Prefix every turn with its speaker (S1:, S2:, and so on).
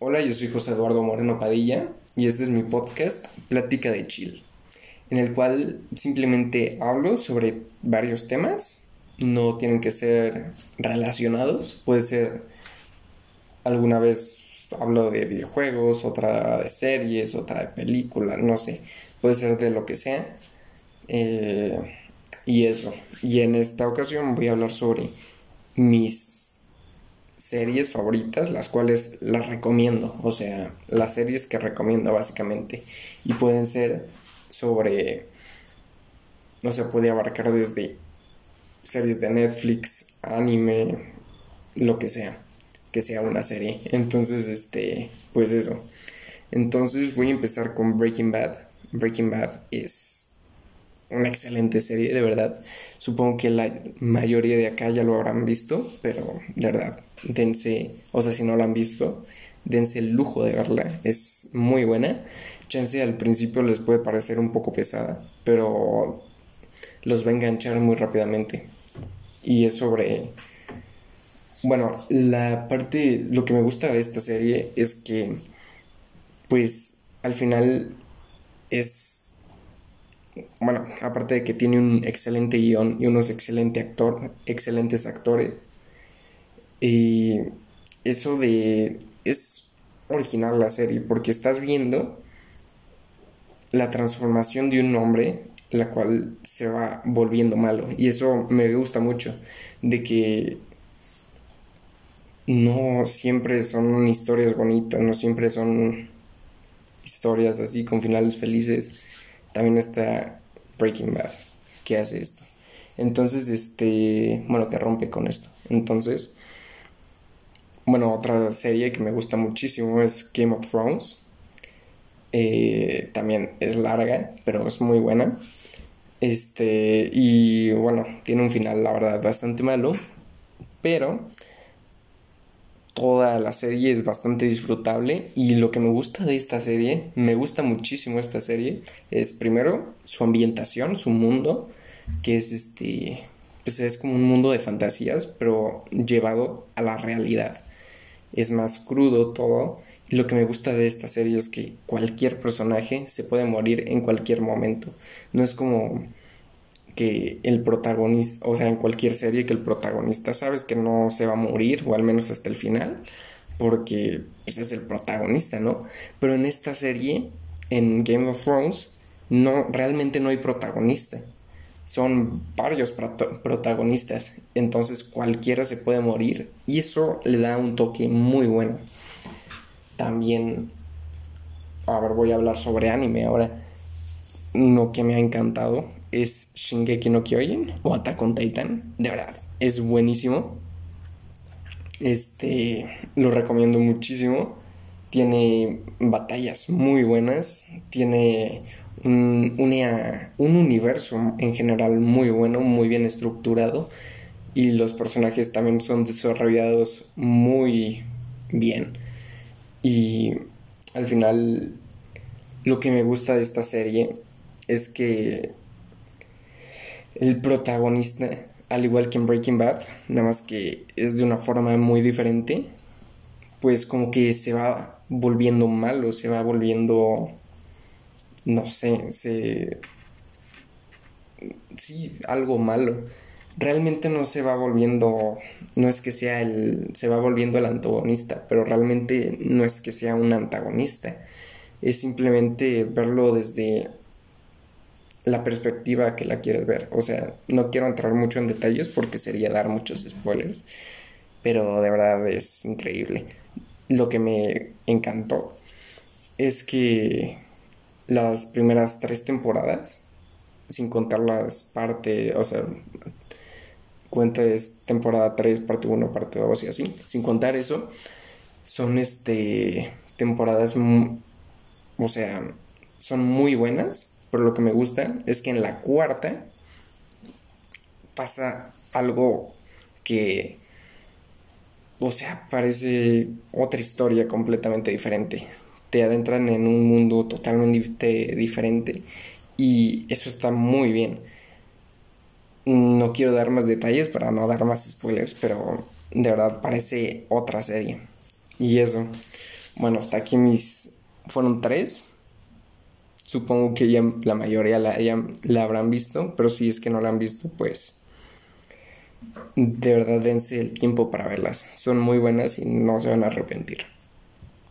S1: Hola, yo soy José Eduardo Moreno Padilla y este es mi podcast Plática de Chill, en el cual simplemente hablo sobre varios temas, no tienen que ser relacionados, puede ser alguna vez hablo de videojuegos, otra de series, otra de películas, no sé, puede ser de lo que sea. Eh, y eso, y en esta ocasión voy a hablar sobre mis series favoritas, las cuales las recomiendo, o sea, las series que recomiendo básicamente. Y pueden ser sobre, no se puede abarcar desde series de Netflix, anime, lo que sea, que sea una serie. Entonces, este, pues eso. Entonces voy a empezar con Breaking Bad. Breaking Bad es una excelente serie, de verdad. Supongo que la mayoría de acá ya lo habrán visto, pero de verdad, dense, o sea, si no la han visto, dense el lujo de verla. Es muy buena. Chance al principio les puede parecer un poco pesada, pero los va a enganchar muy rápidamente. Y es sobre... Bueno, la parte, lo que me gusta de esta serie es que, pues, al final es bueno, aparte de que tiene un excelente guion y unos excelente actor, excelentes actores. Y eso de... es original la serie porque estás viendo la transformación de un hombre la cual se va volviendo malo y eso me gusta mucho de que no siempre son historias bonitas no siempre son historias así con finales felices también está Breaking Bad, que hace esto. Entonces, este, bueno, que rompe con esto. Entonces, bueno, otra serie que me gusta muchísimo es Game of Thrones. Eh, también es larga, pero es muy buena. Este, y bueno, tiene un final, la verdad, bastante malo. Pero toda la serie es bastante disfrutable y lo que me gusta de esta serie, me gusta muchísimo esta serie, es primero su ambientación, su mundo, que es este, pues es como un mundo de fantasías, pero llevado a la realidad. Es más crudo todo y lo que me gusta de esta serie es que cualquier personaje se puede morir en cualquier momento. No es como que el protagonista, o sea, en cualquier serie que el protagonista sabes que no se va a morir, o al menos hasta el final, porque pues, es el protagonista, ¿no? Pero en esta serie, en Game of Thrones, no, realmente no hay protagonista. Son varios protagonistas, entonces cualquiera se puede morir y eso le da un toque muy bueno. También, a ver, voy a hablar sobre anime ahora. Uno que me ha encantado es Shingeki no Kyojin o Attack on Titan. De verdad, es buenísimo. Este, lo recomiendo muchísimo. Tiene batallas muy buenas. Tiene un, un universo en general muy bueno, muy bien estructurado. Y los personajes también son desarrollados muy bien. Y al final, lo que me gusta de esta serie es que el protagonista, al igual que en Breaking Bad, nada más que es de una forma muy diferente, pues como que se va volviendo malo, se va volviendo, no sé, se... Sí, algo malo. Realmente no se va volviendo, no es que sea el, se va volviendo el antagonista, pero realmente no es que sea un antagonista. Es simplemente verlo desde la perspectiva que la quieres ver. O sea, no quiero entrar mucho en detalles porque sería dar muchos spoilers, pero de verdad es increíble. Lo que me encantó es que las primeras tres temporadas, sin contar las partes, o sea, cuentas temporada 3, parte 1, parte 2 y así, sin contar eso, son este temporadas, o sea, son muy buenas pero lo que me gusta es que en la cuarta pasa algo que, o sea, parece otra historia completamente diferente. Te adentran en un mundo totalmente diferente y eso está muy bien. No quiero dar más detalles para no dar más spoilers, pero de verdad parece otra serie. Y eso. Bueno, hasta aquí mis... Fueron tres. Supongo que ya la mayoría la, ya la habrán visto, pero si es que no la han visto, pues de verdad dense el tiempo para verlas. Son muy buenas y no se van a arrepentir.